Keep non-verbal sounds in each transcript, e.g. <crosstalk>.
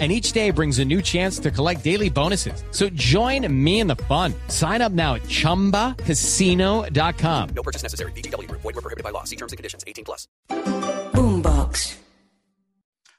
And each day brings a new chance to collect daily bonuses. So join me in the fun. Sign up now at chumbacasino.com. No purchase necessary. BGW. Void were prohibited by law. See terms and conditions. 18 plus. Boombox.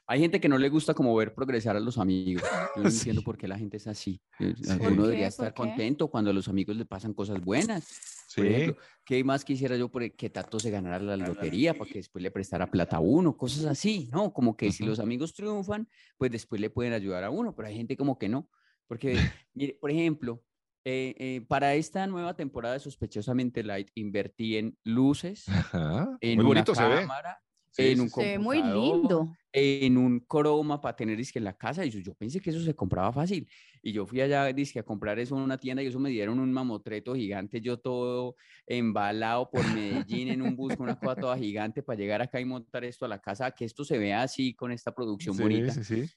Hay gente que no le gusta como ver progresar a los amigos. Yo no <laughs> entiendo por qué la gente es así. Uno debería estar qué? contento cuando a los amigos le pasan cosas buenas. Por Sí. ejemplo, ¿qué más quisiera yo por que Tato se ganara la lotería para que después le prestara plata a uno? Cosas así, ¿no? Como que si Ujú. los amigos triunfan, pues después le pueden ayudar a uno, pero hay gente como que no. Porque, <laughs> mire, por ejemplo, eh, eh, para esta nueva temporada de Sospechosamente Light invertí en luces, Ajá. en Muy una bonito se ve. cámara, Sí, en un. Se ve muy lindo. en un croma para tener en la casa y yo, yo pensé que eso se compraba fácil y yo fui allá disque a comprar eso en una tienda y eso me dieron un mamotreto gigante yo todo embalado por Medellín en un bus con una cosa toda gigante para llegar acá y montar esto a la casa que esto se vea así con esta producción Sí, bonita sí, sí.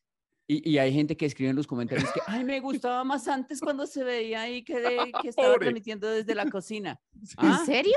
Y, y hay gente que escribe en los comentarios que ay me gustaba más antes cuando se veía ahí que, de- que <laughs> estaba Pobre. transmitiendo desde la cocina <laughs> ¿En Ah, serio?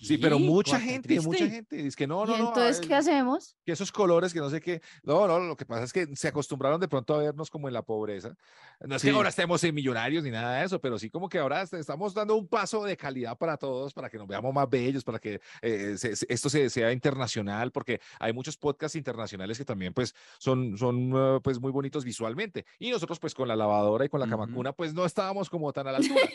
Sí, pero mucha gente, mucha triste. gente dice que no, ¿Y no, no. entonces qué ay, hacemos? que esos colores, que no sé qué. No, no, lo que pasa es que se acostumbraron de pronto a vernos como en la pobreza. No es que Sí. ahora estemos en millonarios ni nada de eso, pero sí como que ahora est- estamos dando un paso de calidad para todos, para que nos veamos más bellos, para que eh, se- se- esto se, sea internacional, porque hay muchos podcasts internacionales que también pues son, son eh, pues muy bonitos visualmente. Y nosotros pues con la lavadora y con la Ujú. camacuna pues no estábamos como tan a la <laughs> altura.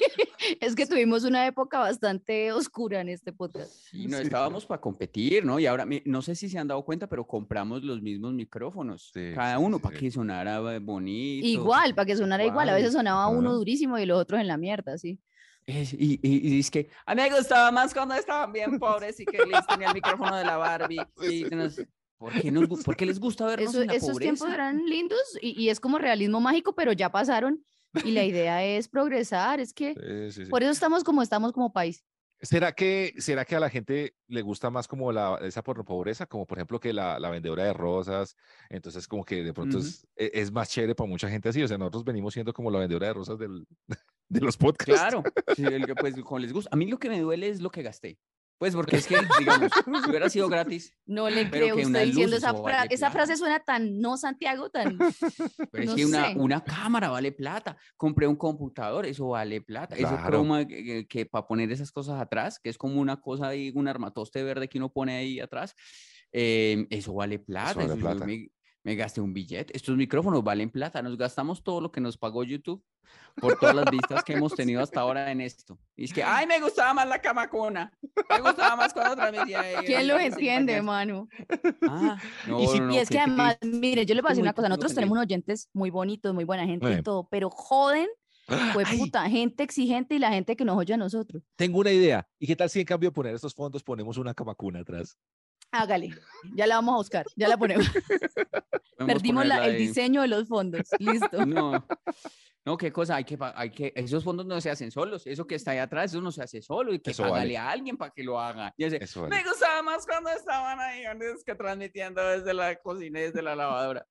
Es que tuvimos una época bastante oscura en este podcast. Y no Sí. estábamos para competir, ¿no? Y ahora, no sé si se han dado cuenta, pero compramos los mismos micrófonos, Sí, cada uno, sí, para que sonara bonito. Igual, para que sonara igual. A veces Igual, sonaba uno durísimo y los otros en la mierda, sí. Es- y, y, y es que a mí me gustaba más cuando estaban bien pobres y que les tenía el micrófono de la Barbie. <laughs> Y nos- ¿por, qué nos por qué les gusta vernos Eso- en la esos tiempos pobreza? eran lindos y, y es como realismo mágico, pero ya pasaron. Y la <laughs> idea es progresar. Es que Sí, sí, sí. por eso estamos como estamos como país. ¿Será que, ¿Será que a la gente le gusta más como la, esa por pobreza? Como por ejemplo que la, la vendedora de rosas, entonces como que de pronto Ujú. es, e- es más chévere para mucha gente así, o sea, nosotros venimos siendo como la vendedora de rosas del, <laughs> de los podcasts. Claro, sí, el pues como les gusta. A mí lo que me duele es lo que gasté. Pues <laughs> porque es que, digamos, si hubiera sido gratis, No le creo usted diciendo esa, fra- vale esa frase suena tan no Santiago, tan <laughs> Pero es No que una, una cámara vale plata. Compré un computador, eso vale plata. Eso Claro. croma que, que, para poner esas cosas atrás, que es como una cosa ahí, un armatoste verde que uno pone ahí atrás, eh, eso vale plata. vale eso yo plata. me, me gasté un billete. Estos micrófonos valen plata. Nos gastamos todo lo que nos pagó YouTube por todas las vistas que hemos <laughs> tenido hasta ahora en esto. Y es que, <laughs> ay, me gustaba más la camacona. Me gustaba más cuando transmitía. ¿Quién lo entiende, payaso". mano? Ah, <laughs> no, Y si- no, no, y es que además, triste. mire, yo le voy a decir muy una cosa, nosotros tenemos unos oyentes muy bonitos, muy buena gente Eh. y todo, pero joden, <gasps> fue Ay, puta, gente exigente y la gente que nos oye a nosotros. tengo una idea. ¿Y qué tal si en cambio de poner estos fondos ponemos una camacuna atrás? Hágale, ya la vamos a buscar, ya la ponemos. <laughs> Podemos Perdimos la- el diseño de los fondos, <laughs> listo. No, no, qué cosa, hay que, hay que, esos fondos no se hacen solos, eso que está ahí atrás, eso no se hace solo, y que vale. a alguien para que lo haga. Y ese, Eso me gustaba más cuando estaban ahí, antes que transmitiendo desde la cocina y desde la lavadora.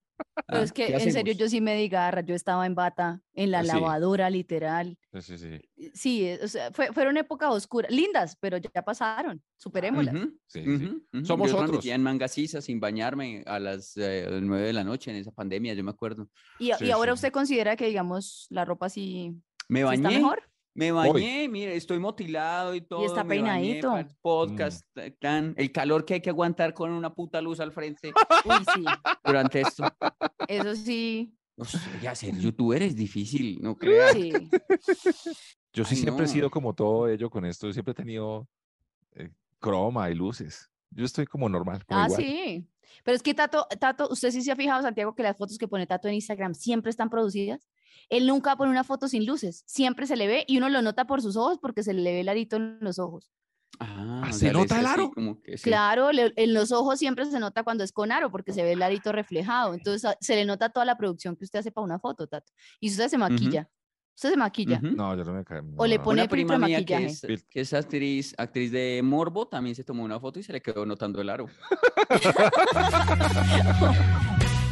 Pero Ah, es que ¿qué en serio yo sí me di garra, yo estaba en bata, en la Sí. lavadora, literal. Sí, sí, sí. Sí, eh, o sea, fue- fueron épocas oscuras, lindas, pero ya pasaron, superémoslas. Ujú, Sí, sí. ujú, ujú. Somos Yo otros. en mangasisa sin bañarme a las eh, nueve de la noche en esa pandemia, yo me acuerdo. Y, y Sí, ahora sí. usted considera que, digamos, la ropa sí, Me sí está bañé, mejor. Me bañé, mire, estoy motilado y todo. está me bañé peinadito. el podcast, eh, tan- el calor que hay que aguantar con una puta luz al frente Uy, sí, durante esto. eso sí, O sea, ya ser youtuber es difícil, no creas. sí. Yo sí Ay, siempre he no. sido como todo ello con esto. Yo siempre he tenido eh, croma y luces. Yo estoy como normal. como Ah, igual. sí. Pero es que Tato, Tato, usted sí se ha fijado, Santiago, que las fotos que pone Tato en Instagram siempre están producidas. Él nunca pone una foto sin luces, siempre se le ve y uno lo nota por sus ojos porque se le ve el arito en los ojos. Ah, Ah, o ¿se sea, nota el así aro? como que sí. Claro, le- en los ojos siempre se nota cuando es con aro porque se ve el arito reflejado. Entonces a- se le nota toda la producción que usted hace para una foto, Tato. Y usted se maquilla. Usted se maquilla. Ujú. No, yo no me cae. O le no. pone Una prima mía que maquillaje. es, que es actriz, actriz de Morbo también se tomó una foto y se le quedó notando el aro. <laughs> <laughs>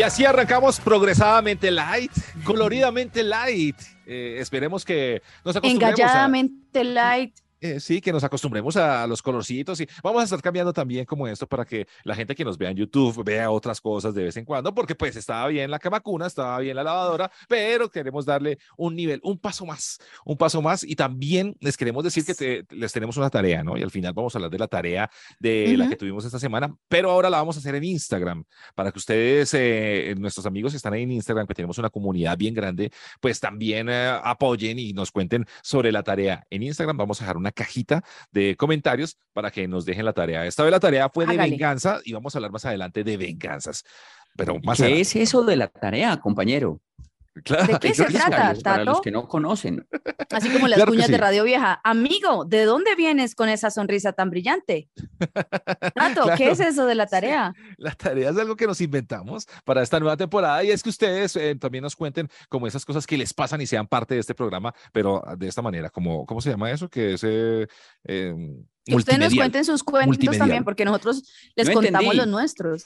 Y así arrancamos progresadamente light, coloridamente light. Eh, esperemos que nos acostumbremos Engalladamente light. Eh, sí, que nos acostumbremos a los colorcitos y vamos a estar cambiando también como esto para que la gente que nos vea en YouTube vea otras cosas de vez en cuando, porque pues estaba bien la camacuna, estaba bien la lavadora, pero queremos darle un nivel, un paso más, un paso más y también les queremos decir que te- les tenemos una tarea, ¿no? Y al final vamos a hablar de la tarea de la que tuvimos esta semana, pero ahora la vamos a hacer en Instagram para que ustedes, eh, nuestros amigos que están ahí en Instagram, que tenemos una comunidad bien grande, pues también eh, apoyen y nos cuenten sobre la tarea. En Instagram vamos a dejar una cajita de comentarios para que nos dejen la tarea. Esta vez la tarea fue de Hágale. venganza y vamos a hablar más adelante de venganzas. Pero más ¿Qué adelante. es eso de la tarea, compañero? Claro, ¿De <laughs> qué se trata, Para los Tato? que no conocen. Así como las Claro cuñas de. Radio Vieja. Amigo, ¿de dónde vienes con esa sonrisa tan brillante? Tato, ¿qué Claro. es eso de la tarea? La tarea es algo que nos inventamos para esta nueva temporada y es que ustedes eh, también nos cuenten como esas cosas que les pasan y sean parte de este programa, pero de esta manera, como, ¿cómo se llama eso? Que es eh, eh, Que ustedes nos cuenten sus cuentos también, porque nosotros les No contamos entendí. los nuestros.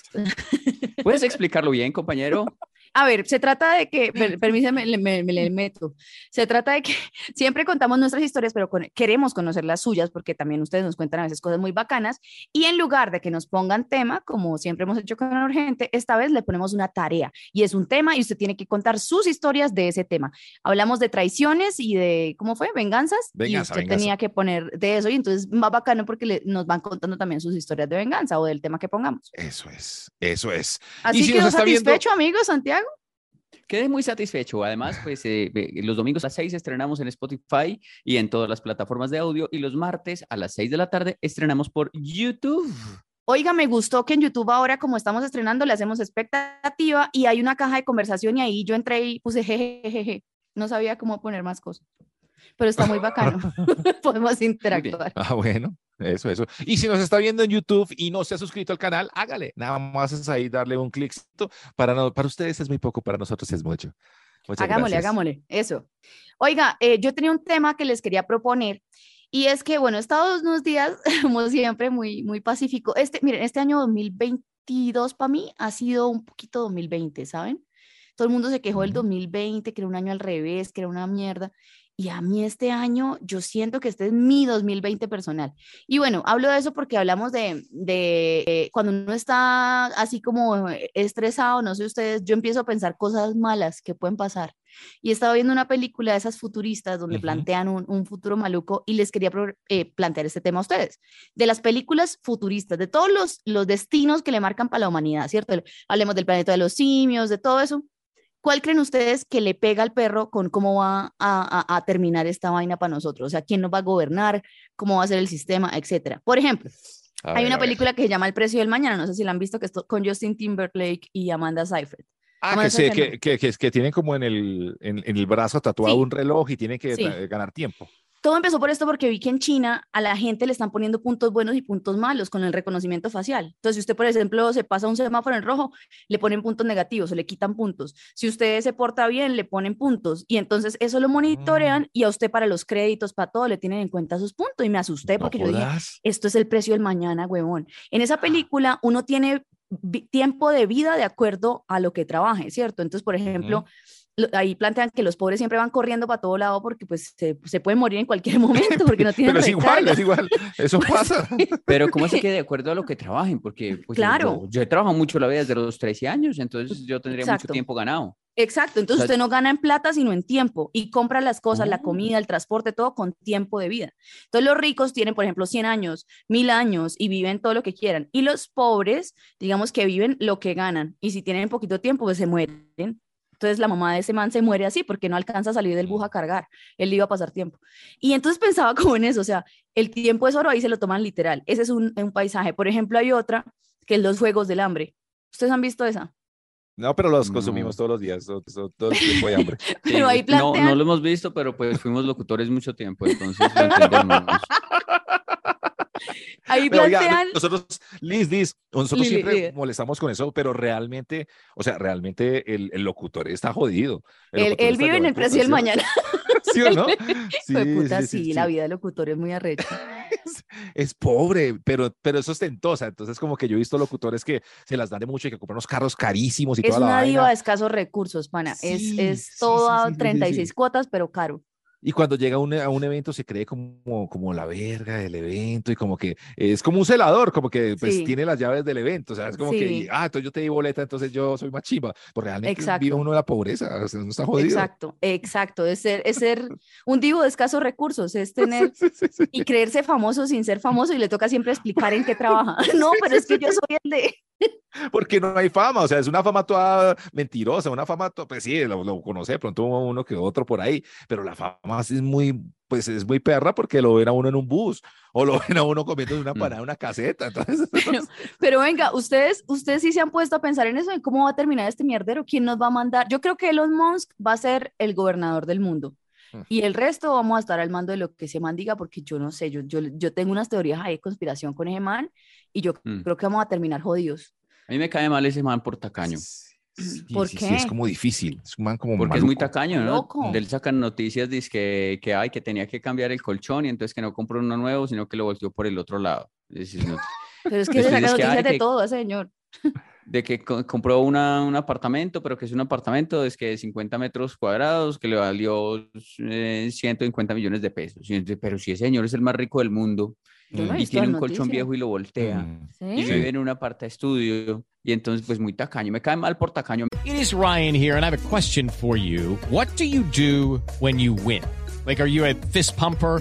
¿Puedes <laughs> explicarlo bien, compañero? A ver, se trata de que, per- permíteme, le- me, me meto. Se trata de que <laughs> siempre contamos nuestras historias, pero con- queremos conocer las suyas porque también ustedes nos cuentan a veces cosas muy bacanas. Y en lugar de que nos pongan tema, como siempre hemos hecho con Urgente, esta vez le ponemos una tarea y es un tema y usted tiene que contar sus historias de ese tema. Hablamos de traiciones y de, ¿cómo fue? Venganzas. Venganza, y usted venganza. tenía que poner de eso y entonces más bacano porque le- nos van contando también sus historias de venganza o del tema que pongamos. Eso es, eso es. Así si que ¿no está viendo- satisfecho, amigo Santiago. Quedé muy satisfecho. Además, pues eh, los domingos a las 6 estrenamos en Spotify y en todas las plataformas de audio y los martes a las 6 de la tarde estrenamos por YouTube. Oiga, me gustó que en YouTube ahora, como estamos estrenando, le hacemos expectativa y hay una caja de conversación y ahí yo entré y puse jejejeje. No sabía cómo poner más cosas. Pero está muy bacano. <laughs> <laughs> Podemos interactuar. Ah, bueno, eso, eso. Y si nos está viendo en YouTube y no se ha suscrito al canal, hágale. Nada más es ahí darle un cliccito. Para, no, para ustedes es muy poco, para nosotros es mucho. Muchas Hagámosle, gracias. hagámosle. Eso. Oiga, eh, yo tenía un tema que les quería proponer y es que, bueno, he estado unos días, <laughs> como siempre, muy, muy pacífico. Este, miren, este año 2022 para mí ha sido un poquito 2020, ¿saben? Todo el mundo se quejó del Ujú. 2020, que era un año al revés, que era una mierda. Y a mí este año, yo siento que este es mi 2020 personal. Y bueno, hablo de eso porque hablamos de, de eh, cuando uno está así como estresado, no sé ustedes, yo empiezo a pensar cosas malas que pueden pasar. Y estaba viendo una película de esas futuristas donde plantean un, un futuro maluco y les quería eh, plantear este tema a ustedes. De las películas futuristas, de todos los, los destinos que le marcan para la humanidad, ¿cierto? Hablemos del planeta de los simios, de todo eso. ¿Cuál creen ustedes que le pega al perro con cómo va a, a- a terminar esta vaina para nosotros? O sea, ¿quién nos va a gobernar? ¿Cómo va a ser el sistema? Etcétera. Por ejemplo, A hay ver, una ver. película que se llama El precio del mañana, no sé si la han visto, que es con Justin Timberlake y Amanda Seyfried. Ah, que, que que, que, tienen como en el, en, en el brazo tatuado Sí. un reloj y tienen que Sí. ganar tiempo. Todo empezó por esto porque vi que en China a la gente le están poniendo puntos buenos y puntos malos con el reconocimiento facial. Entonces, si usted, por ejemplo, se pasa un semáforo en rojo, le ponen puntos negativos o le quitan puntos. Si usted se porta bien, le ponen puntos. Y entonces eso lo monitorean y a usted para los créditos, para todo, le tienen en cuenta sus puntos. Y me asusté porque no yo dije, esto es el precio del mañana, huevón. En esa película uno tiene tiempo de vida de acuerdo a lo que trabaje, ¿cierto? Entonces, por ejemplo, lo- ahí plantean que los pobres siempre van corriendo para todo lado porque pues se, se pueden morir en cualquier <laughs> momento porque no <laughs> tienen Pero es igual, es igual. Eso <laughs> pasa. Pero ¿cómo se que de acuerdo a lo que trabajen? Porque pues, Claro. yo, yo he trabajado mucho la vida desde los 13 años, entonces yo tendría mucho Exacto. tiempo ganado. Exacto, entonces O sea, usted no gana en plata, sino en tiempo y compra las cosas, la Oh. comida, el transporte, todo con tiempo de vida. Entonces los ricos tienen, por ejemplo, 100 años, 1000 años y viven todo lo que quieran. Y los pobres, digamos que viven lo que ganan. Y si tienen poquito tiempo, pues se mueren. Entonces la mamá de ese man se muere así porque no alcanza a salir del bus a cargar. Él le iba a pasar tiempo. Y entonces <laughs> pensaba como en eso, o sea, el tiempo es oro, ahí se lo toman literal. Ese es un, un paisaje. Por ejemplo, hay otra que es los Juegos del Hambre. ¿Ustedes han visto esa? No, pero los No. consumimos todos los días, todo, todo- todo el tiempo de hambre. <laughs> Sí, Pero ahí no, no plantean- lo hemos visto, pero pues fuimos locutores mucho tiempo, entonces lo entendemos. <laughs> <laughs> Ahí oiga, plantean... nosotros, Liz, Liz, nosotros Lili, siempre diga. molestamos con eso, pero realmente, o sea, realmente el, el locutor está jodido. El Él, vive en el precio del mañana. ¿Sí, <laughs> ¿Sí o no? <laughs> De puta, sí, la vida del locutor es muy arrecha. Es, es pobre, pero, pero es ostentosa. Entonces, como que yo he visto locutores que se las dan de mucho y que compran unos carros carísimos y Es toda la una vaina. diva de escasos recursos, pana. es Sí, es sí, sí, todo sí, sí, sí, 36 sí. cuotas, pero caro. Y cuando llega a un, a un evento se cree como, como la verga del evento y como que es como un celador, como que pues Sí. tiene las llaves del evento. O sea, es como que, ah, entonces yo te di boleta, entonces yo soy más chimba. Pues realmente Exacto. vive uno de la pobreza, o sea, uno está jodido. Exacto, exacto. Es ser, es ser un divo de escasos recursos, es <laughs> tener sí. y creerse famoso sin ser famoso y le toca siempre explicar en qué trabaja. <laughs> <laughs> No, pero es que yo soy el de... Porque no hay fama, o sea, es una fama toda mentirosa, una fama, toda, pues sí, lo, lo conoce de pronto uno que otro por ahí, pero la fama sí es muy, pues es muy perra porque lo ven a uno en un bus o lo <laughs> ven a uno comiendo una Mm. panada en una caseta, entonces, <laughs> Pero venga, ustedes, ustedes sí se han puesto a pensar en eso, en cómo va a terminar este mierdero, quién nos va a mandar. Yo creo que Elon Musk va a ser el gobernador del mundo. Mm. Y el resto vamos a estar al mando de lo que ese man diga, porque yo no sé, yo, yo, yo tengo unas teorías ahí de conspiración con ese man y yo Mm. creo que vamos a terminar jodidos. A mí me cae mal ese man por tacaño, Sí, ¿Por sí, qué? sí, es como difícil, es un man como porque es muy maluco. tacaño, ¿no? Loco. De él sacan noticias dice que, que, ay, que tenía que cambiar el colchón y entonces que no compró uno nuevo, sino que lo volteó por el otro lado. Es decir, no- Pero es que se saca es que, ay, noticias de que- todo ese señor. de que co- compró una, un apartamento, pero que es un apartamento es que de 50 metros cuadrados, que le valió eh, 150 millones de pesos. Pero si ese señor es el más rico del mundo Yo no he y tiene un colchón viejo y lo voltea Mm. y ¿Sí? vive en un aparta estudio y entonces pues muy tacaño. Me cae mal por tacaño. It is Ryan here, and I have a question for you. What do you do when you win? Like, are you a fist pumper?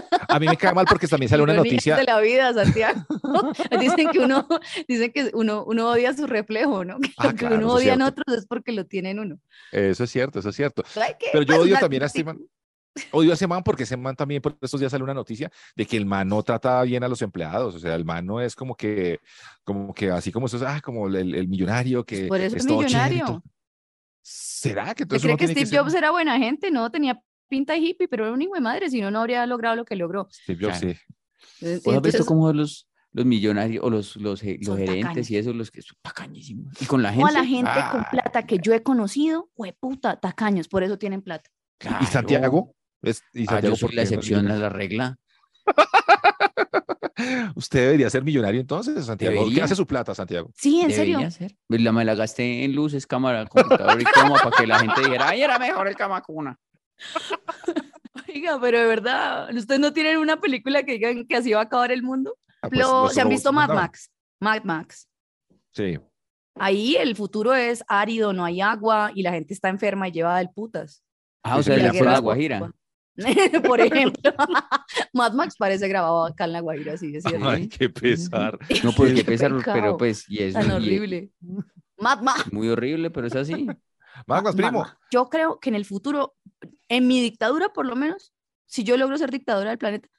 A mí me cae mal porque también sale una noticia, de la vida, Santiago. <laughs> dicen que uno, dicen que uno, uno odia su reflejo, ¿no? Que Ah, lo que claro, uno eso odia en otros es porque lo tiene en uno. eso es cierto, eso es cierto. Que Pero yo odio también a este man. Odio a ese man porque ese man también por estos días sale una noticia de que el man no trata bien a los empleados. O sea, el man no es como que, como que así como esos, ah, como el, el millonario que Por eso es todo chévere millonario. todo. ¿Será que ¿Se entonces cree que Steve ser- Jobs era buena gente? No, tenía pinta de hippie, pero era un hijo de madre, si no, no habría logrado lo que logró. Steve Jobs, Claro. sí. Entonces, ¿Vos has visto cómo los, los millonarios o los, los, los gerentes tacaños. y eso, los que son tacañísimos? Y con la gente. la gente con Ah. plata que yo he conocido, fue puta, tacaños, por eso tienen plata. ¿Y Claro. Santiago? Es- ¿Y Ah, Santiago yo soy la qué excepción a la regla. <laughs> Usted debería ser millonario entonces, Santiago. ¿Qué Debería. hace su plata, Santiago? Sí, en serio. Debería ser. Pues La me la gasté en luces, cámara, computador y coma para que la gente dijera, ay, era mejor el camacuna. <laughs> Oiga, pero de verdad, ¿ustedes no tienen una película que digan que así va a acabar el mundo? Ah, pues, Lo- ¿Se han visto Mad. Max? Mad Max. Sí. Ahí el futuro es árido, no hay agua y la gente está enferma y lleva del putas. Ah, o sea, la la Guajira. <laughs> Por ejemplo, <laughs> Mad Max parece grabado acá en La Guajira, sí, es cierto. Ay, qué pesar. No, pues Qué pesar, pero pecado, pues, y eso. Tan y- horrible. Mad Max. Muy horrible, pero es así. Más, más, primo. Yo creo que en el futuro, en mi dictadura por lo menos, si yo logro ser dictadora del planeta,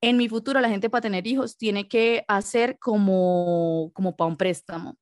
en mi futuro la gente para tener hijos tiene que hacer como, como para un préstamo.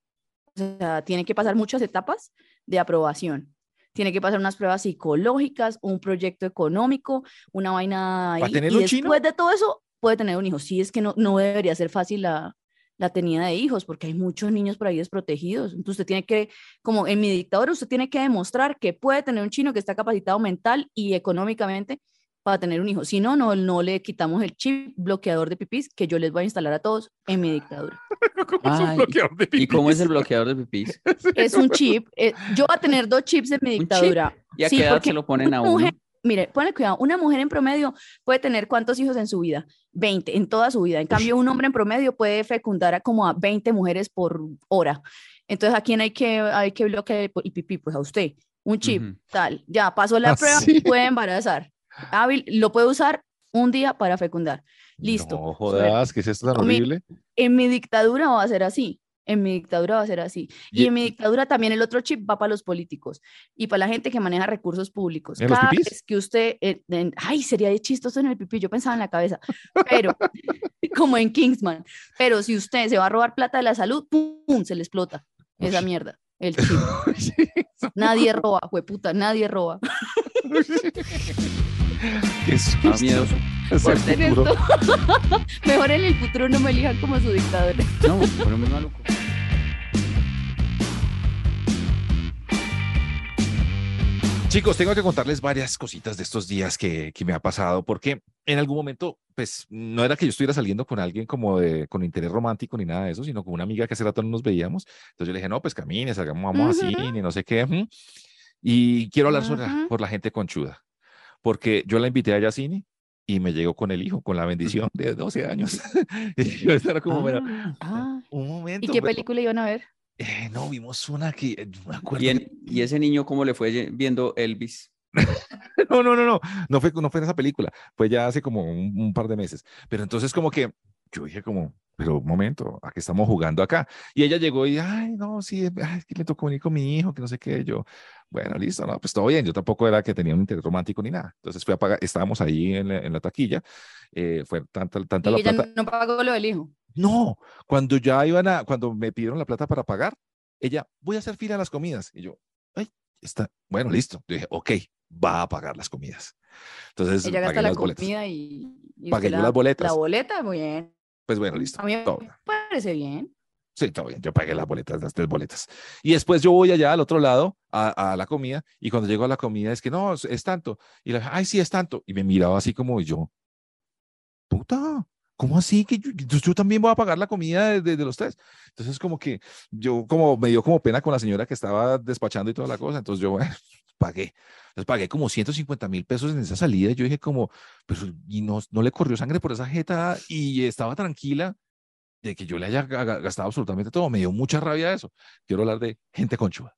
O sea, tiene que pasar muchas etapas de aprobación. Tiene que pasar unas pruebas psicológicas, un proyecto económico, una vaina ahí. ¿Para tener y después chino? de todo eso, puede tener un hijo. Sí, es que no, no debería ser fácil la, la tenida de hijos, porque hay muchos niños por ahí desprotegidos. Entonces usted tiene que, como en mi dictadura, usted tiene que demostrar que puede tener un chino que está capacitado mental y económicamente para tener un hijo. Si no, no, no le quitamos el chip bloqueador de pipís que yo les voy a instalar a todos en mi dictadura. <laughs> ¿Cómo es un bloqueador de ¿Y cómo es pipis? el bloqueador de pipís? <laughs> Es un chip. eh, yo voy a tener dos chips en mi dictadura. ¿Y a Sí, qué edad se lo ponen a uno? mujer- mire, ponle cuidado, una mujer en promedio puede tener cuántos hijos en su vida? 20, en toda su vida. En cambio, un hombre en promedio puede fecundar a como a 20 mujeres por hora. Entonces, ¿a quién hay que, hay que bloquear el, pipí? Pues a usted. Un chip, tal. Ya pasó la Ah, prueba, sí. puede embarazar. Hábil, lo puede usar un día para fecundar. Listo. No jodas, ¿qué es esto tan horrible? En mi dictadura va a ser así. En mi dictadura va a ser así. Y Y- en mi dictadura también el otro chip va para los políticos y para la gente que maneja recursos públicos. ¿En Cada vez que usted, eh, en- ay, sería de chistoso en el pipí, yo pensaba en la cabeza, pero <laughs> como en Kingsman. Pero si usted se va a robar plata de la salud, pum, se le explota esa mierda. El <laughs> chip. Nadie roba, hueputa, nadie roba. <laughs> Qué susto. Miedo. <laughs> Mejor en el futuro no me elijan como su dictador. No, pero muy maluco. Chicos, tengo que contarles varias cositas de estos días que, que me ha pasado, porque en algún momento, pues, no era que yo estuviera saliendo con alguien como de, con interés romántico ni nada de eso, sino con una amiga que hace rato no nos veíamos. Entonces yo le dije, no, pues camine, salgamos, vamos Ujú. así, ni no sé qué. Y quiero hablar sobre la- Ujú. por la gente conchuda, porque yo la invité a ella a cine y me llegó con el hijo, con la bendición de 12 años. <laughs> y yo estaba como, pero, Ah, Ah, un momento. ¿Y qué pero, película iban a ver? eh, no, vimos una que, eh, no me acuerdo. ¿Y, en- y ese niño cómo le fue viendo Elvis? <laughs> No, no, no, no, no fue, no fue en esa película, fue ya hace como un, un par de meses. Pero entonces como que yo dije como, pero un momento, ¿a qué estamos jugando acá? Y ella llegó y, ay, no, sí, ay, es que me tocó venir con mi hijo, que no sé qué. Yo, bueno, listo, no, pues todo bien. Yo tampoco era que tenía un interés romántico ni nada. Entonces fui a pagar, estábamos ahí en la, en la taquilla, eh, fue tanta, tanta Y la ella plata. no pagó lo del hijo. No, cuando ya iban a, cuando me pidieron la plata para pagar, ella, voy a hacer fila a las comidas. Y yo, ay, está, bueno, listo. Yo dije, ok, va a pagar las comidas. Entonces, Ella gasta pagué la las boletas. comida y, y Pagué yo la, las boletas. La boleta, muy bien. Pues bueno, listo. A mí me todo bien. parece bien. Sí, todo bien. Yo pagué las boletas, las tres boletas. Y después yo voy allá al otro lado a, a la comida y cuando llego a la comida es que no, es, es tanto. Y la, ay, sí, es tanto. Y me miraba así como yo, puta, ¿cómo así? Que yo, yo- también voy a pagar la comida de, de- de los tres. Entonces como que yo como me dio como pena con la señora que estaba despachando y toda la cosa. Entonces yo, <laughs> bueno, pagué. Entonces pagué como 150 mil pesos en esa salida. Yo dije como, pero y no, no le corrió sangre por esa jeta y estaba tranquila de que yo le haya ga- ga- gastado absolutamente todo. Me dio mucha rabia eso. Quiero hablar de gente conchuda.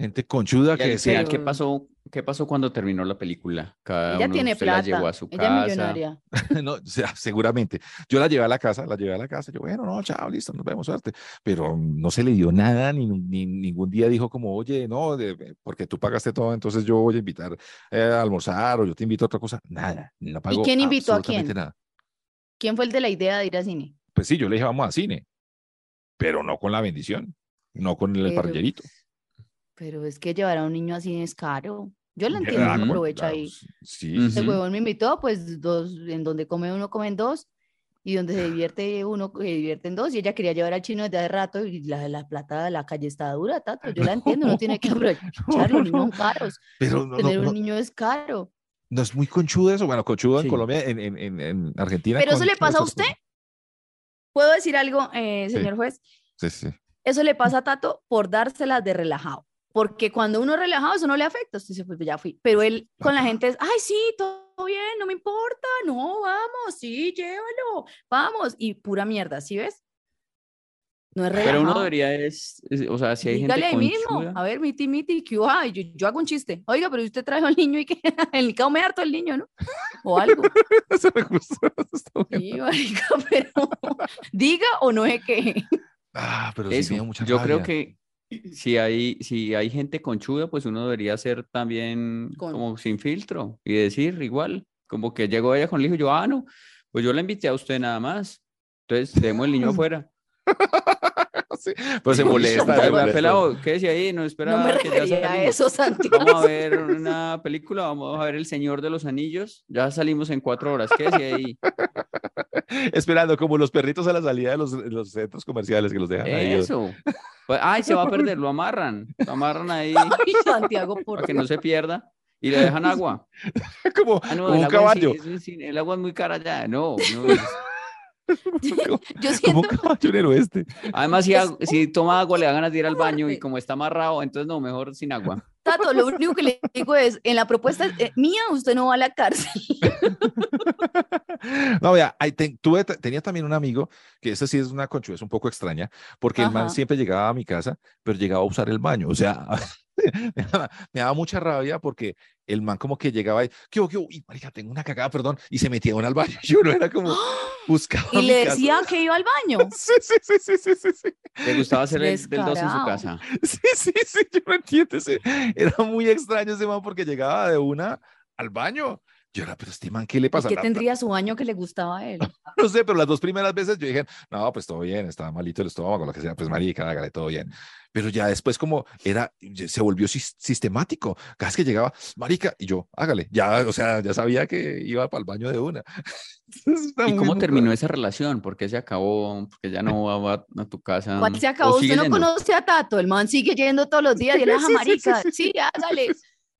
Gente conchuda ¿Y que decía, qué pasó, qué pasó cuando terminó la película? Cada Ella uno tiene usted la plata. llevó a su Ella casa. millonaria. <laughs> no, o sea, seguramente. Yo la llevé a la casa, la llevé a la casa. Yo, bueno, no, chao, listo, nos vemos, suerte. Pero no se le dio nada, ni, ni ningún día dijo como, oye, no, de- porque tú pagaste todo, entonces yo voy a invitar eh, a almorzar o yo te invito a otra cosa. Nada, no pagó quién invitó a absolutamente quién? nada. ¿Quién fue el de la idea de ir al cine? Pues sí, yo le dije, vamos a cine, pero no con la bendición, no con el Pero- parrillerito. Pero es que llevar a un niño así es caro. Yo la Ya, entiendo, claro, uno aprovecha claro, ahí. Sí, Ujú. Ese sí. huevón me invitó, pues dos, en donde come uno, comen dos, y donde se divierte uno, se divierten dos, y ella quería llevar al chino desde hace rato, y la, la plata de la calle está dura, Tato, yo la entiendo, uno tiene que <laughs> aprovechar, los niños son caros, Pero no, tener no, un niño es caro. no es muy conchudo eso. Bueno, conchudo en. Colombia, en, en, en, en Argentina. Pero eso le pasa a usted. ¿Puedo decir algo, eh, Sí. señor juez? Sí, sí. Eso le pasa a Tato por dárselas de relajado. Porque cuando uno es relajado, eso no le afecta. Usted dice, pues ya fui. Pero él con la gente es, ay, sí, todo bien, no me importa, no, vamos, sí, llévalo, vamos. Y pura mierda, ¿sí ves? No es relajado. Pero uno debería es, es- o sea, si hay Dígale gente ahí mismo, a ver, miti, miti, que ay, yo, yo hago un chiste. Oiga, pero usted trajo al niño y que <laughs> el come harto el niño, ¿no? O algo. <laughs> Eso me gustó. eso está bueno. Sí, marica, <laughs> pero diga o no es que. Ah, pero sí eso, me dio mucha yo creo rabia. que si hay, si hay gente conchuda, pues uno debería ser también Con- como sin filtro y decir igual, como que llegó ella con el hijo yo, ah, no, pues yo la invité a usted nada más. Entonces, demos el niño <laughs> afuera. Sí, Pero se <laughs> molesta. se Pelado, quédese ahí, no espera No me que ya a eso, Santiago. Vamos a ver una película, vamos a ver El Señor de los Anillos. Ya salimos en cuatro horas. Quédese ahí. <laughs> Esperando como los perritos a la salida de los, los centros comerciales que los dejan ahí. Eso. Pues, ay, se va a perder, lo amarran. Lo amarran ahí <laughs> Ay, Santiago, por para que no se pierda. Y le dejan agua. como, Ah, no, como un agua caballo. es un cine, el agua es muy cara ya. No, no. <laughs> como, <laughs> Yo como siento, caballo en el oeste. Además, si, si toma agua, le dan ganas de ir al baño y como está amarrado, entonces no, mejor sin agua. <laughs> Tato, lo único que le digo es, en la propuesta eh, mía, usted no va a la cárcel. No, vea, ahí ten- tuve, tenía también un amigo que esta sí es una conchuda, un poco extraña, porque el man Ajá. siempre llegaba a mi casa, pero llegaba a usar el baño. O sea, <laughs> me daba, me daba mucha rabia porque el man como que llegaba y, ¿qué qué? Uy, marica, tengo una cagada, perdón, y se metía uno al baño. Y uno era como, buscaba Y le casa. decía que iba al baño. <laughs> Sí, sí, sí, sí, sí, sí, sí. Le gustaba hacer el del dos en su casa. <laughs> Sí, sí, sí, yo no entiendo. Era muy extraño ese man porque llegaba de una al baño. Yo era, pero este man, ¿qué le ¿Y pasa? qué tendría su baño que le gustaba a él? <laughs> No sé, pero las dos primeras veces yo dije, no, pues todo bien, estaba malito el estómago, lo que sea, pues marica, hágale todo bien. Pero ya después como era, se volvió sis- sistemático. Cada vez que llegaba, marica, y yo, hágale, ya, o sea, ya sabía que iba para el baño de una. <laughs> ¿Y cómo terminó raro. esa relación? ¿Por qué se acabó? Porque ya no va a, a tu casa. ¿Cuál se ¿O acabó? Usted no yendo? conoce a Tato, el man sigue yendo todos los días y él, Sí, "Ajá, sí, sí, marica, sí, sí, hágale.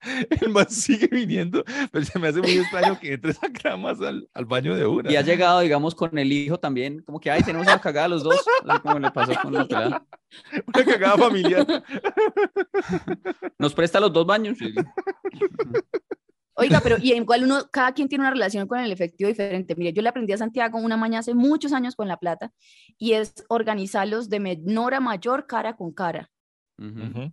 <laughs> El man sigue viniendo, pero se me hace muy extraño que entre esa gramas al, al baño de una. Y ha llegado, digamos, con el hijo también, como que, ay, tenemos una cagada los dos, como le pasó con la pelada. <laughs> Una cagada familiar. <laughs> Nos presta los dos baños. Oiga, pero y igual uno, cada quien tiene una relación con el efectivo diferente. Mire, yo le aprendí a Santiago una mañana hace muchos años con la plata y es organizarlos de menor a mayor cara con cara. Ujú.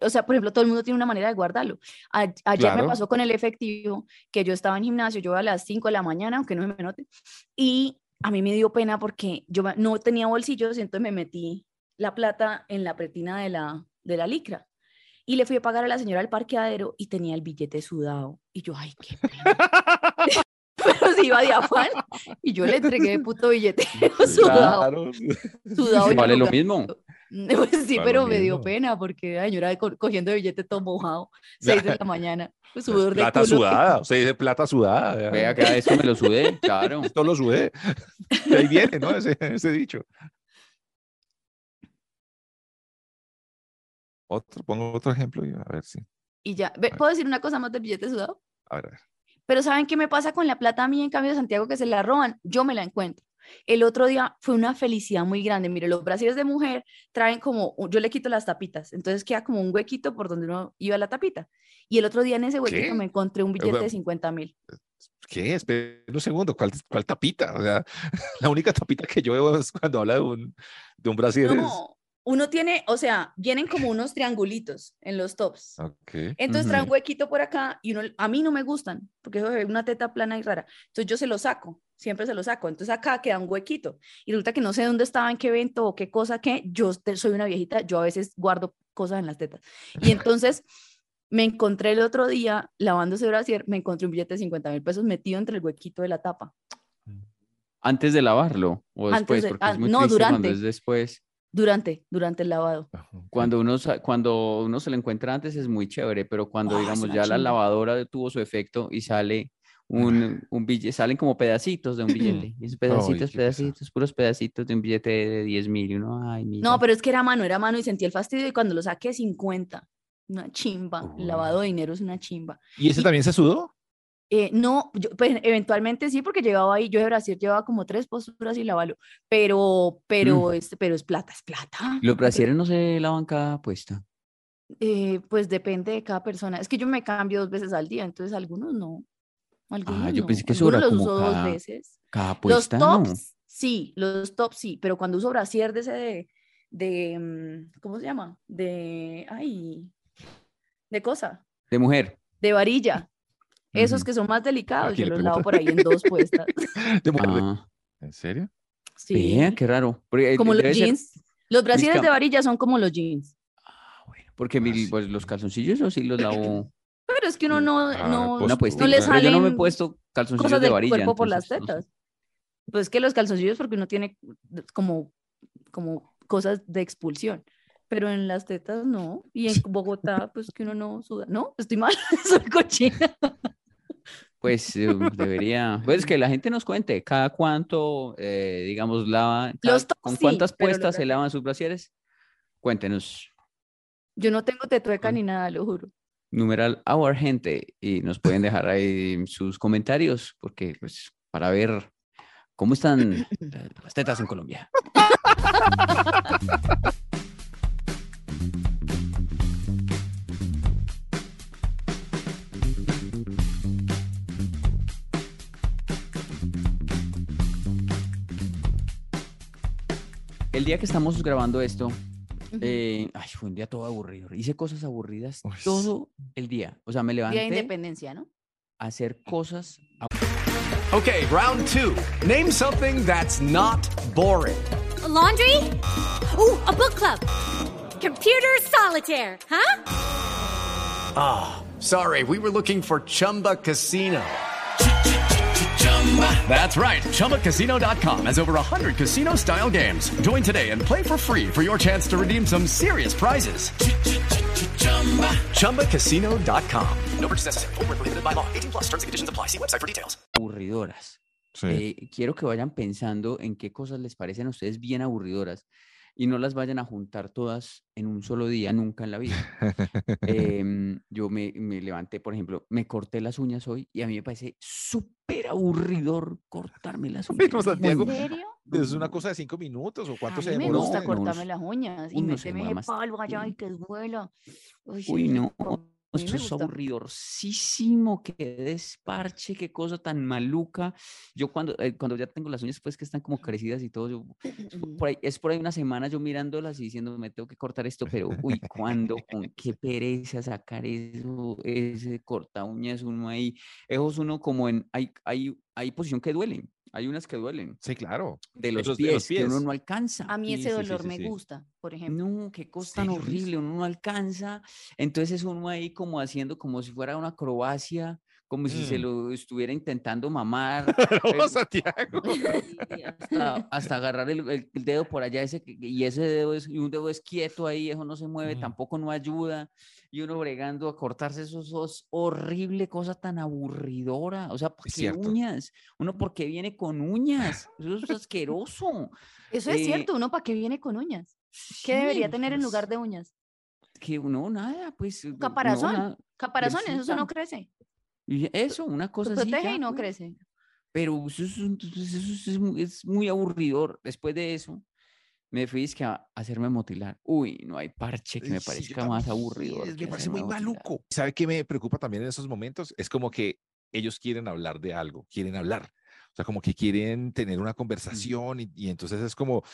O sea, por ejemplo, todo el mundo tiene una manera de guardarlo. A- ayer me Claro. pasó con el efectivo que yo estaba en gimnasio, yo a las 5 de la mañana, aunque no me note, y a mí me dio pena porque yo me- no tenía bolsillos entonces me metí la plata en la pretina de la, de la licra. Y le fui a pagar a la señora al parqueadero y tenía el billete sudado. Y yo, ay, qué pena. <laughs> <laughs> Pero se iba de afán. Y yo le entregué el puto billete <laughs> sudado. Claro. sudado Vale lo mismo. <laughs> Pues sí, pero me dio pena porque la señora co- cogiendo el billete todo mojado, <laughs> seis de la <laughs> mañana, pues, sudor de plata culo. sudada, usted dice plata sudada. ya. Vea que a eso me lo sudé, claro. Esto lo sudé. De ahí viene, ¿no? Ese, ese dicho. Otro, pongo otro ejemplo y a ver si. Y ya, ¿puedo decir una cosa más del billete sudado? A ver, a ver. Pero ¿saben qué me pasa con la plata a mí en cambio de Santiago que se la roban? Yo me la encuentro. El otro día fue una felicidad muy grande. Mire, los brasiles de mujer traen como, yo le quito las tapitas, entonces queda como un huequito por donde uno iba la tapita. Y el otro día en ese huequito ¿Qué? me encontré un billete de 50 mil. ¿Qué? Espera un segundo. ¿Cuál, cuál tapita? O sea, <laughs> la única tapita que yo veo es cuando habla de un, de un brasileño. No, uno tiene, o sea, vienen como unos triangulitos en los tops. Ok. Entonces trae un huequito por acá y uno, a mí no me gustan porque eso es una teta plana y rara. Entonces yo se lo saco, siempre se lo saco. Entonces acá queda un huequito y resulta que no sé dónde estaba, en qué evento o qué cosa que yo soy una viejita, yo a veces guardo cosas en las tetas. Y <laughs> entonces me encontré el otro día lavándose brasier, me encontré un billete de 50 mil pesos metido entre el huequito de la tapa. Antes de lavarlo o después, de- porque ah, es muy no, durante. es después. Durante, durante el lavado. Cuando uno, cuando uno se lo encuentra antes es muy chévere, pero cuando, Ah, es digamos, ya la chimba. lavadora tuvo su efecto y sale un, un billete, salen como pedacitos de un billete. Y <clears throat> esos pedacitos, pesar. pedacitos, puros pedacitos de un billete de 10 mil. Y uno, ay, mira. No, pero es que era mano, era mano y sentí el fastidio y cuando lo saqué 50. Una chimba. El lavado de dinero es una chimba. ¿Y ese Y- también se sudó? Eh, no, yo, pues eventualmente sí, porque llevaba ahí, yo de Brasil llevaba como tres posturas y lavalo, pero, pero, este, pero es plata, es plata. Los brasieres no se lavan cada puesta. Eh, pues depende de cada persona. Es que yo me cambio dos veces al día, entonces algunos no. Algunos Ah, yo no, pensé que eso algunos era los como uso cada dos veces. Cada Los puesta, ¿no? tops, sí, los tops sí, pero cuando uso brasier de ese de, de, mm, ¿cómo se llama? De, ay, de cosa, De mujer. de varilla. Esos Ujú. que son más delicados, yo le los lavo por ahí en dos <laughs> puestas. De. Ah, ¿En serio? Sí. vea, qué raro. Porque, eh, como los debe ser- jeans. Los brasieres Vizca- de varilla son como los jeans. Ah, bueno, porque mi- sí. pues, los calzoncillos o sí los lavo <laughs> Pero es que uno no, Ah, no, pues, una no puesta. le Pero Pero yo no me he puesto calzoncillos cosas de varilla. cuerpo por las entonces, no tetas. Pues que los calzoncillos porque uno tiene como, como cosas de expulsión. Pero en las tetas no. Y en Bogotá, pues que uno no suda. No, estoy mal, <laughs> soy cochina. Pues eh, debería, pues que la gente nos cuente cada cuánto, eh, digamos, lava, cada- Los tops con cuántas puestas se lavan sus brasieres. Cuéntenos, Yo no tengo tetueca ni nada, lo juro. numeral our gente, y nos pueden dejar ahí sus comentarios, porque pues para ver cómo están la- las tetas en Colombia. <laughs> El día que estamos grabando esto, eh, ay, fue un día todo aburrido. Hice cosas aburridas todo el día. O sea, me Día de levanté independencia, ¿no? a hacer cosas Okay, round two. Name something that's not boring. A laundry? Ooh, a book club. Computer solitaire, huh? Ah, sorry, we were looking for Chumba Casino. That's right. ChumbaCasino.com has over 100 casino style games. Join today and play for free for your chance to redeem some serious prizes. ChumbaCasino.com. No purchase necessary. Void where prohibited by law. 18 plus terms and conditions apply. See website for details. aburridoras. Sí. Eh, quiero que vayan pensando en qué cosas les parecen a ustedes bien aburridoras y no las vayan a juntar todas en un solo día, nunca en la vida. <laughs> Em, yo me, me levanté, por ejemplo, me corté las uñas hoy y a mí me parece súper aburridor cortarme las <laughs> uñas. Pero, Santiago, ¿En serio? Es una cosa de cinco minutos o cuánto a se mí me gusta cortarme las uñas y meterme demora ese polvo allá y que duela. Uy, Uy, no, me es aburridorcísimo, qué desparche, qué cosa tan maluca. Yo cuando, eh, cuando ya tengo las uñas pues que están como crecidas y todo, yo, es por- ahí, es por ahí una semana yo mirándolas y diciendo, me tengo que cortar esto, pero uy, ¿cuándo? ¿Con qué pereza sacar eso? Ese corta uñas uno ahí. Esos uno como en, hay, hay, hay posición que duelen, hay unas que duelen. Sí, claro. De los, Esos pies, de los que uno pies. no alcanza. A mí Sí, ese sí, sí, dolor sí, me sí. gusta, por ejemplo. No, qué cosa tan horrible, uno no alcanza. Entonces uno ahí como haciendo como si fuera una acrobacia, como si se Mm. lo estuviera intentando mamar. <laughs> No, Santiago. hasta, hasta agarrar el, el- dedo por allá ese, y ese dedo es, y un dedo es quieto ahí, eso no se mueve, Mm. tampoco no ayuda. Y uno bregando a cortarse esos ojos, horrible cosa tan aburridora. O sea, ¿por qué uñas? Uno porque viene con uñas. Eso es asqueroso. Eso es Eh, cierto, uno para qué viene con uñas. ¿Qué Sí, debería tener en lugar es- de uñas? Que no, nada, pues. no, Caparazón. nada. Caparazones, eso no crece. Y eso, una Se cosa así. protege ya, y no pues. crece. Pero eso es, un- eso es- es mu- es muy aburridor. Después de eso, me fui es que a hacerme motilar. Uy, no hay parche que me Sí, parezca más aburridor. es- que Me parece muy motilar. maluco. ¿Sabe qué me preocupa también en esos momentos? Es como que ellos quieren hablar de algo, quieren hablar. O sea, como que quieren tener una conversación y, y entonces es como,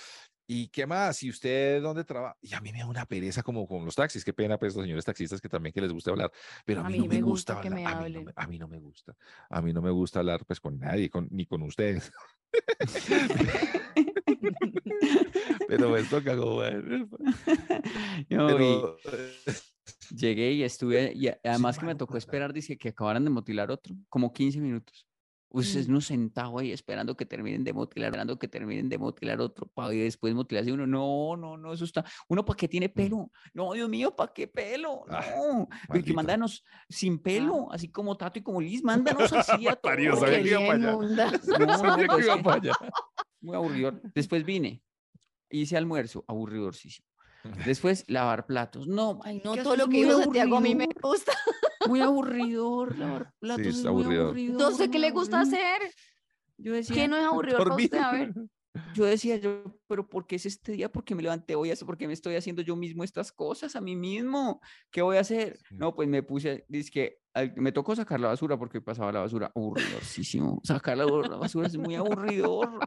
¿y qué más? ¿Y usted dónde trabaja? Y a mí me da una pereza como con los taxis. Qué pena, pues, los señores taxistas que también que les gusta hablar. Pero a, mí, no me gusta, me hablar, a, mí no me, a mí no me gusta. A mí no me gusta hablar pues con nadie, con, ni con ustedes. <laughs> Pero me toca como... <laughs> No, Pero, llegué y estuve, y <laughs> además que me tocó esperar, dice que acabaran de motilar otro, como 15 minutos. Ustedes Mm. no sentado ahí esperando que terminen de motilar, esperando que terminen de motilar otro, para después motilarse uno. No, no, no, eso está. Uno, ¿para qué tiene pelo? No, Dios mío, ¿para qué pelo? Mm. Ah, No, el que mándanos sin pelo, así como Tato y como Liz, <laughs> mándanos así a Parió, todos. sabía que iba para allá. <laughs> No, no, Sabía que pues iba que- para allá. <laughs> muy aburridor. Después vine, hice almuerzo, aburridorcísimo. Después lavar platos. No, Ay, no, todo lo que dijo Santiago a mí me aburridor, gusta. Muy aburridor lavar platos. es es muy aburridor. aburridor. Sé qué le gusta aburrido. hacer. Yo decía, ¿Qué no es aburrido para usted? A ver. Yo decía, yo, pero ¿por qué es este día? ¿Por qué me levanté hoy? ¿Por qué me estoy haciendo yo mismo estas cosas a mí mismo? ¿Qué voy a hacer? Sí. No, pues me puse, dice que me tocó sacar la basura porque pasaba la basura aburridorcísimo. Sacar la, la basura es muy aburridor.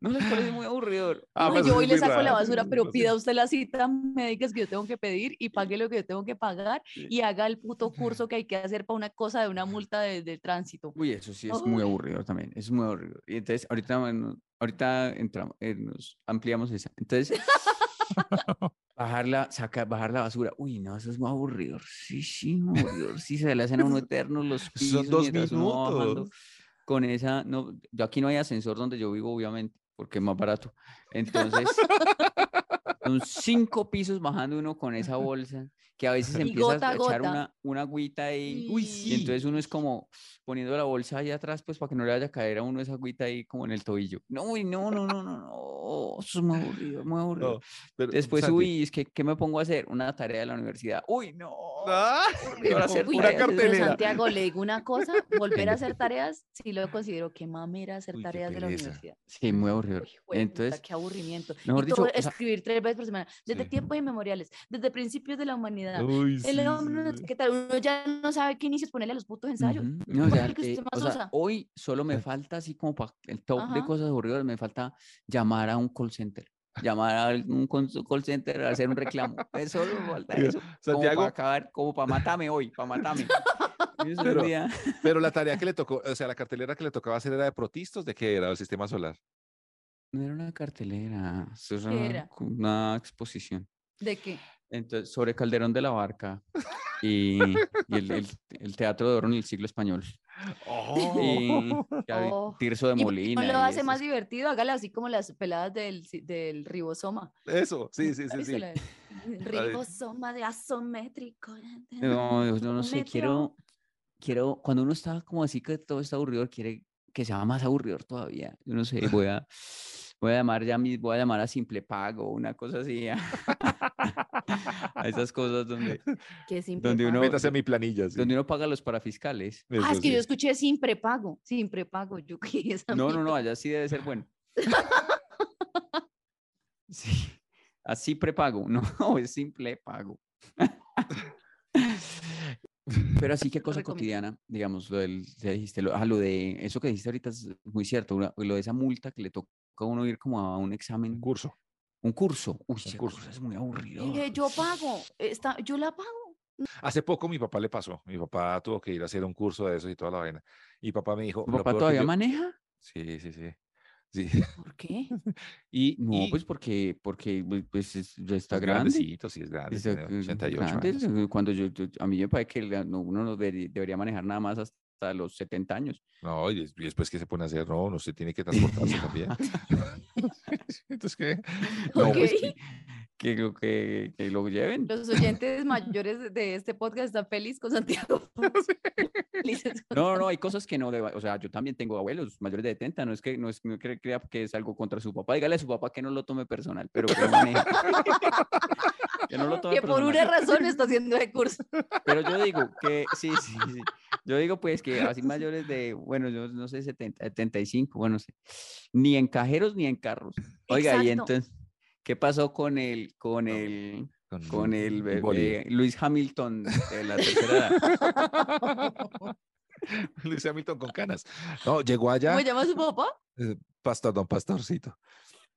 No les parece muy aburridor. Ah, Ay, pues yo es voy y le muy saco la raro, basura, sí, pero no sé. pida usted la cita médica que yo tengo que pedir y pague lo que yo tengo que pagar y haga el puto curso <laughs> que hay que hacer para una cosa de una multa de, de tránsito. Uy, eso sí es muy Ay. aburrido también, es muy aburrido. Y entonces, ahorita, bueno, ahorita entramos, eh, nos ampliamos esa. Entonces, <laughs> bajar la, saca, bajar la basura. Uy, no, eso es muy aburrido. Sí, sí, muy aburrido. Sí, se le hacen a uno <laughs> eternos los pisos Son dos minutos. Con esa, no, yo aquí no hay ascensor donde yo vivo, obviamente, porque es más barato. Entonces, <laughs> son cinco pisos bajando uno con esa bolsa, que a veces Y empieza gota a echar gota. una, una agüita ahí. Uy, Y sí. entonces uno es como poniendo la bolsa ahí atrás, pues para que no le vaya a caer a uno esa agüita ahí como en el tobillo. No, uy, no, no, no, no, no. Eso es muy aburrido, muy aburrido. No, pero, Después, Santi, uy, es que, ¿qué me pongo a hacer? Una tarea de la universidad. Uy, no. ¡Ah! hacer Uy, desde cartelera. Santiago, le digo una cosa, <laughs> volver a hacer tareas, sí lo considero que mamera hacer Uy, tareas de la universidad. Sí, muy aburrido. Puta, Entonces, qué aburrimiento. mejor y dicho, todo o sea- escribir tres veces por semana, desde Sí. tiempos inmemoriales, desde principios de la humanidad. Uy, El sí, hombre, no sí. ¿qué tal? Uno ya no sabe qué inicios ponerle a los putos ensayos. Ujú. No, o ¿Cuál sea, eh, o sea, hoy solo me falta así como para el top de Ajá. cosas aburridas, me falta llamar a un call center. llamar a algún call center a hacer un reclamo. Es solo falta Mira, eso. Como Santiago- para acabar, como para matarme hoy, para matarme. <laughs> Eso Pero- Pero la tarea que le tocó, o sea, la cartelera que le tocaba hacer era de protistos, ¿de qué era? ¿El sistema solar? No era una cartelera, eso era ¿Qué una, era? una exposición. ¿De qué? Entonces, sobre Calderón de la Barca y, <laughs> y el, el- el Teatro de Oro en el siglo español. Y que hay <laughs> Oh. Tirso de ¿Y Molina. no lo y hace más divertido? Hágalo así como las peladas del, del ribosoma. Eso, sí, sí, <laughs> ¿Ha sí, sí. Ribosoma de asométrico. No, yo no sé, Metro. quiero, quiero, cuando uno está como así que todo está aburrido, quiere que sea más aburrido todavía. Yo no sé, voy <laughs> a, voy a llamar ya mis, voy a llamar a Simple Pago, una cosa así, a, <laughs> a esas cosas donde, <laughs> simple donde pago. uno, Métase a mi planilla. sí. donde uno paga los parafiscales. Ah, Eso es que sí. yo escuché sin prepago. Sin prepago. Yo No, no, no, allá sí debe ser bueno. Sí, así prepago, no, es simple pago. Pero así que cosa cotidiana, digamos, lo del, dijiste, lo, ah, lo de eso que dijiste ahorita es muy cierto, una- lo de esa multa que le toca a uno ir como a un examen, Un curso. un curso. Uy, ese curso. curso es muy aburrido. Dije, yo pago. Está, yo la pago. Hace poco mi papá le pasó. Mi papá tuvo que ir a hacer un curso de eso y toda la vaina. Y papá me dijo. ¿Tu "Lo papá todavía yo-". maneja? Sí, sí, sí. Sí. ¿Por qué? <laughs> Y, No, y- pues porque, porque pues, pues, es- ya está es grande. grandecito, sí, es grande. Está tiene que- 88 grande, años. eh, Cuando yo, yo- a mí me parece que uno no debería manejar nada más hasta los 70 años. No, y, des- y después, ¿qué se pone a hacer? No, no se tiene que <laughs> transportarse también. <laughs> Entonces, ¿qué? No, pues Ok. Que, que lo, que, que lo lleven. Los <laughs> oyentes mayores de- este podcast están felices con Santiago. <laughs> <laughs> Felices con No, no, no, hay cosas que no deba- O sea, yo también tengo abuelos mayores de 70. No es que no es no cre- crea que es algo contra su papá. Dígale a su papá que no lo tome personal, pero que maneje. que no lo tome Que por una razón está haciendo el curso. Pero yo digo que sí, sí, sí. Yo digo pues que así mayores de, bueno, yo no sé, 70, 75, bueno, no sé. Ni en cajeros ni en carros. Oiga, y entonces, ¿qué pasó con el, con el, con el, el boli. bebé Luis Hamilton de la tercera edad? <laughs> Luis Hamilton con canas. No, llegó allá. ¿Cómo llama su papá? eh, Pastor, don Pastorcito.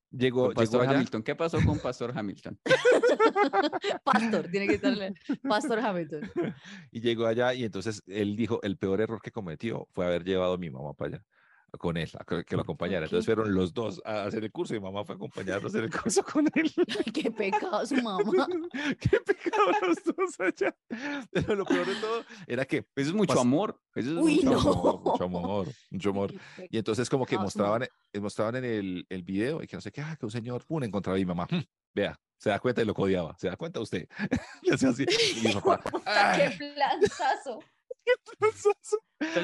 Llegó, Con llegó Pastor allá. Hamilton. ¿Qué pasó con Pastor Hamilton? <laughs> Pastor, tiene que estarle. Pastor Hamilton. <laughs> Y llegó allá y entonces él dijo, el peor error que cometió fue haber llevado a mi mamá para allá con él, que lo acompañara. Entonces qué? fueron los dos a hacer el curso y mi mamá fue a acompañarlo a hacer el curso con él. <laughs> Qué pecado su mamá. <laughs> Qué pecado los dos allá. Pero lo peor de todo era que Eso es mucho amor. Eso es Uy, mucho no. amor. <laughs> mucho amor, mucho amor. Qué Y entonces como que mostraban, eh, mostraban en el, el video y que no sé qué, ah, que un señor, pum, encontraba a mi mamá. "Hmm, Vea, se da cuenta y lo codiaba. ¿Se da cuenta usted? y hacía así. Y mi papá, Puta, "Ah". qué planzazo.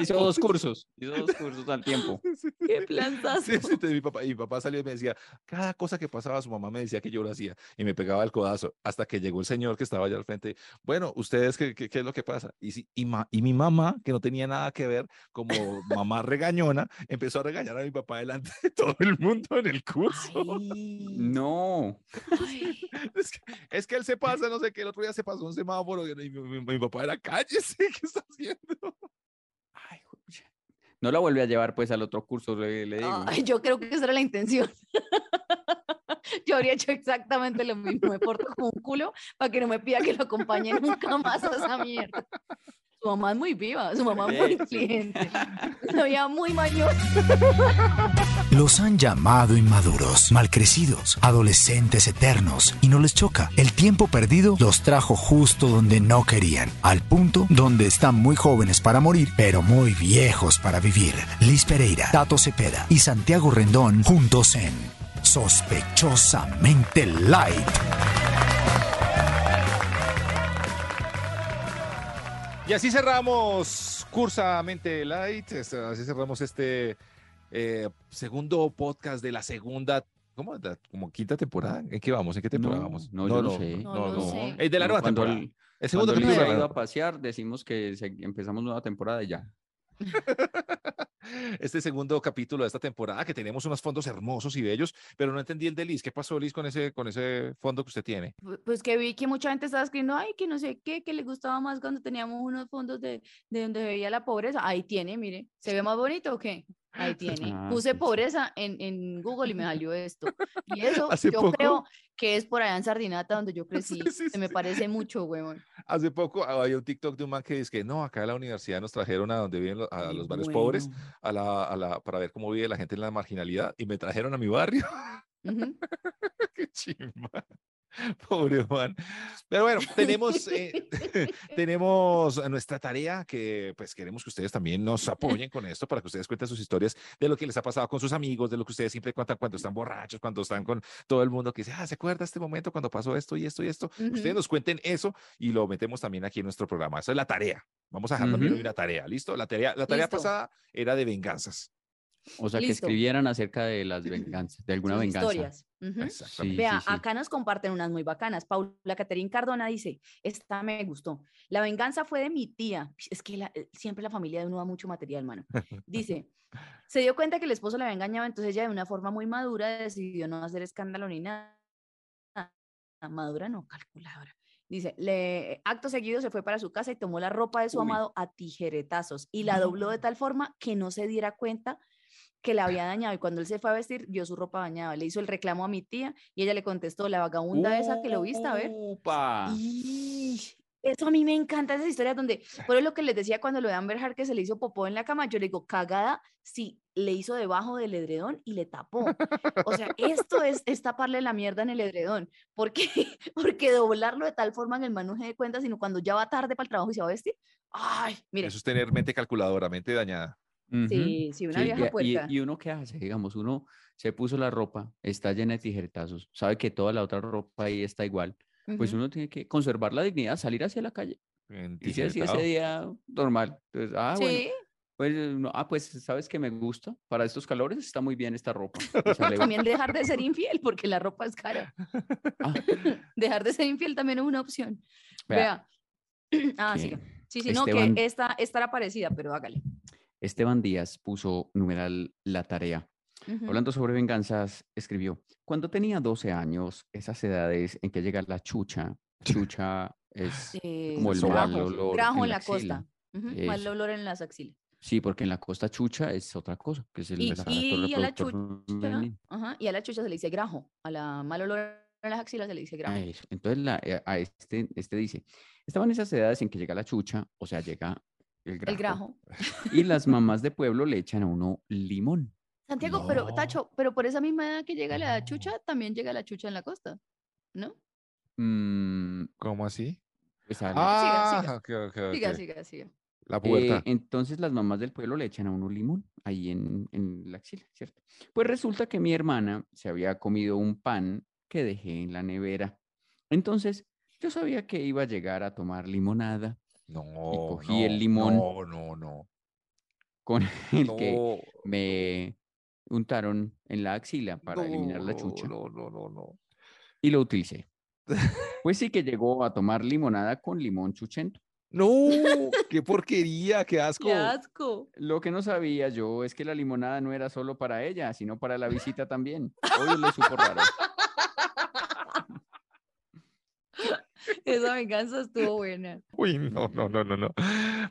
Hizo dos cursos. Hizo dos <laughs> cursos al tiempo. Qué planzazo. Sí, sí, entonces mi papá, y mi papá salió y me decía, cada cosa que pasaba, su mamá me decía que yo lo hacía y me pegaba el codazo hasta que llegó el señor que estaba allá al frente. Bueno, ¿ustedes qué, qué, qué es lo que pasa? Y, sí, y, ma- y mi mamá, que no tenía nada que ver, como <laughs> mamá regañona, empezó a regañar a mi papá delante de todo el mundo en el curso. No. Ay, <laughs> Es que, es que él se pasa, no sé qué, el otro día se pasó un semáforo y mi, mi- mi papá era cállese, ¿qué está haciendo? No la vuelve a llevar pues al otro curso, le, le digo. ay, yo creo que esa era la intención. <laughs> <laughs> Yo habría hecho exactamente lo mismo. Me porto como un culo para que no me pida que lo acompañe nunca más a esa mierda. Su mamá es muy viva, su mamá es muy inteligente. Una vida muy mayor. Los han llamado inmaduros, malcrecidos, adolescentes eternos, y no les choca. El tiempo perdido los trajo justo donde no querían, al punto donde están muy jóvenes para morir, pero muy viejos para vivir. Liz Pereira, Tato Cepeda y Santiago Rendón juntos en Sospechosamente Light. Y así cerramos Cursamente Light, es- así cerramos este eh, segundo podcast de la segunda, ¿cómo? Como quinta temporada. ¿En qué vamos? ¿En qué temporada No, vamos? no, yo no sé. No sé. Es de la No, nueva cuando temporada. el- El segundo Cuando la ido a pasear, decimos que se- empezamos nueva temporada y ya. <laughs> este segundo capítulo de esta temporada, que tenemos unos fondos hermosos y bellos, pero no entendí el de Liz. ¿Qué pasó, Liz, con ese, con ese fondo que usted tiene? Pu- Pues que vi que mucha gente estaba escribiendo, ay, que no sé qué, que le gustaba más cuando teníamos unos fondos de, de donde veía la pobreza. Ahí tiene, mire, ¿se ve más bonito o qué? Ahí tiene. Ah, Puse pobreza en, en Google y me salió esto. Y <laughs> eso yo poco- creo que es por allá en Sardinata donde yo <laughs> crecí. sí, Se me sí. parece mucho, huevón. Hace poco había un TikTok de un man que dice que no, acá en la universidad nos trajeron a donde viven lo- a los barrios pobres a la, a la, para ver cómo vive la gente en la marginalidad y me trajeron a mi barrio. <laughs> Qué chimba. <laughs> Pobre man. Pero bueno, tenemos, eh, <laughs> tenemos nuestra tarea que pues queremos que ustedes también nos apoyen con esto para que ustedes cuenten sus historias de lo que les ha pasado con sus amigos, de lo que ustedes siempre cuentan cuando están borrachos, cuando están con todo el mundo que dice, ah, ¿se acuerda este momento cuando pasó esto y esto y esto? Ustedes Ujú. nos cuenten eso y lo metemos también aquí en nuestro programa. Esa es la tarea. Vamos a dejar también Ujú. hoy una tarea, ¿listo? La tarea, la tarea Listo. pasada era de venganzas. O sea, que escribieran acerca de las venganzas, de alguna Sus venganza. historias. Sí, Vea, sí, sí. acá nos comparten unas muy bacanas. Paula Caterín Cardona dice, esta me gustó. La venganza fue de mi tía. Es que la- eh, siempre la familia de uno da mucho material, mano. <laughs> Dice, se dio cuenta que el esposo la había engañado, entonces ella de una forma muy madura decidió no hacer escándalo ni nada. Madura no, calculadora. Dice, le, acto seguido se fue para su casa y tomó la ropa de su Uy. amado a tijeretazos y la dobló de tal forma que no se diera cuenta que la había <laughs> dañado. Y cuando él se fue a vestir, vio su ropa dañada. Le hizo el reclamo a mi tía y ella le contestó, la vagabunda esa que lo viste, a ver. ¡Upa! Y eso a mí me encanta esas historias donde, por eso lo que les decía cuando lo de Amber Heard que se le hizo popó en la cama, yo le digo, cagada, sí, le hizo debajo del edredón y le tapó. O sea, esto es, es taparle la mierda en el edredón, porque, <laughs> porque doblarlo de tal forma que el man no se dé cuenta, sino cuando ya va tarde para el trabajo y se va a vestir. Ay, mire, Eso es tener mente calculadora, mente dañada. Sí, sí, una Sí, vieja y- y, y uno qué hace, digamos, uno se puso la ropa, está llena de tijeretazos, sabe que toda la otra ropa ahí está igual, pues Ujú. uno tiene que conservar la dignidad, salir hacia la calle. Y si así ese día normal, entonces, ah, bueno, Sí, pues, eh, no, ah, pues, ¿sabes que me gusta? Para estos calores está muy bien esta ropa. <laughs> también dejar de ser infiel, porque la ropa es cara. Ah, <laughs> Dejar de ser infiel también es una opción. Vea, Vea. <clears throat> Ah. Sí, sí, no, Esteban- que esta, esta era parecida, pero hágale. Esteban Díaz puso numeral la tarea. Ujú. Hablando sobre venganzas, escribió, cuando tenía 12 años, esas edades en que llega la chucha, <laughs> chucha es como el grajo, mal olor grajo en la costa. axila. Ujú, Mal olor en las axilas. Sí, porque en la costa chucha es otra cosa, que es el, Y, aparato y a la chucha, ajá, y a la chucha se le dice grajo. A la mal olor en las axilas se le dice grajo. Entonces la- eh, a este, este dice, estaban esas edades en que llega la chucha, o sea, llega el grajo, El grajo. <laughs> y las mamás de pueblo le echan a uno limón. Santiago, pero. Tacho, pero por esa misma edad que llega la chucha, también llega la chucha en la costa, ¿no? Mm, ¿Cómo así? pues, Ah, siga. ok, ok, Siga, ok. siga, siga. La Eh, puerta. entonces las mamás del pueblo le echan a uno limón ahí en, en la axila, ¿cierto? Pues resulta que mi hermana se había comido un pan que dejé en la nevera. Entonces yo sabía que iba a llegar a tomar limonada no, cogí el no, limón. No, no, no. con <laughs> el que no, me untaron en la axila para eliminar la no, chucha No, no, no, no. y lo utilicé. <laughs> Pues sí que llegó a tomar limonada con limón chuchento. No, <laughs> qué porquería, qué asco. ¡Qué asco! Lo que no sabía yo es que la limonada no era solo para ella, sino para la visita también. Hoy le supo raro. Esa venganza estuvo buena. Uy, no, no, no, no, no.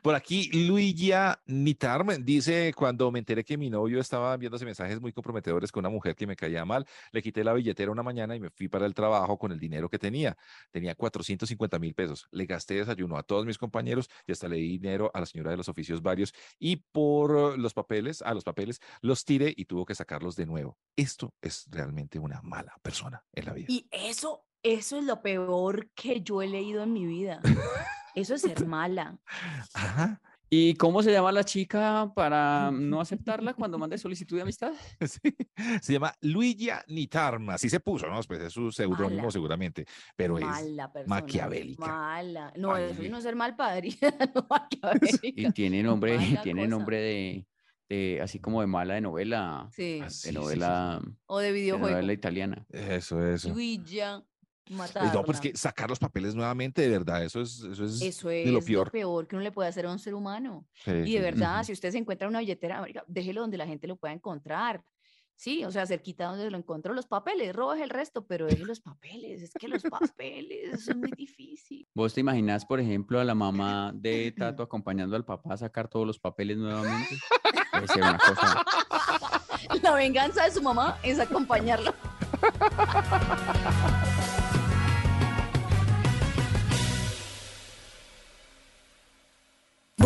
Por aquí, Luigi Nitarme dice, cuando me enteré que mi novio estaba enviándose mensajes muy comprometedores con una mujer que me caía mal, le quité la billetera una mañana y me fui para el trabajo con el dinero que tenía. Tenía 450 mil pesos. Le gasté desayuno a todos mis compañeros y hasta le di dinero a la señora de los oficios varios y por los papeles, a los papeles, los tiré y tuvo que sacarlos de nuevo. Esto es realmente una mala persona en la vida. Y eso, eso es lo peor que yo he leído en mi vida. <laughs> Eso es ser mala. Ajá. ¿Y cómo se llama la chica para no aceptarla cuando mande <laughs> solicitud de amistad? <laughs> Sí, Se llama Luigi Nitarma, así se puso, ¿no? Pues es su seudónimo Mala. seguramente, pero es Mala persona. maquiavélica. Mala. No, eso Ay. es no ser mal padre. no, Y tiene nombre, Mala tiene cosa. nombre de, de, así como de mala de novela, Sí. Ah, de sí, sí, sí. novela, O de de videojuego. novela italiana. Eso, eso. Luigi Pues matarla. no, pues que sacar los papeles nuevamente, de verdad, eso es, eso es Eso es lo lo peor. peor que uno le puede hacer a un ser humano. Sí, Y de sí. verdad, si usted se encuentra una billetera, déjelo donde la gente lo pueda encontrar. Sí, o sea, cerquita donde lo encontró, los papeles, robas el resto, pero deje los papeles, es que los papeles, eso es muy difícil. ¿Vos te imaginas, por ejemplo, a la mamá de <clears throat> Tato acompañando al papá a sacar todos los papeles nuevamente? Ser una cosa. <laughs> La venganza de su mamá es acompañarlo. <laughs>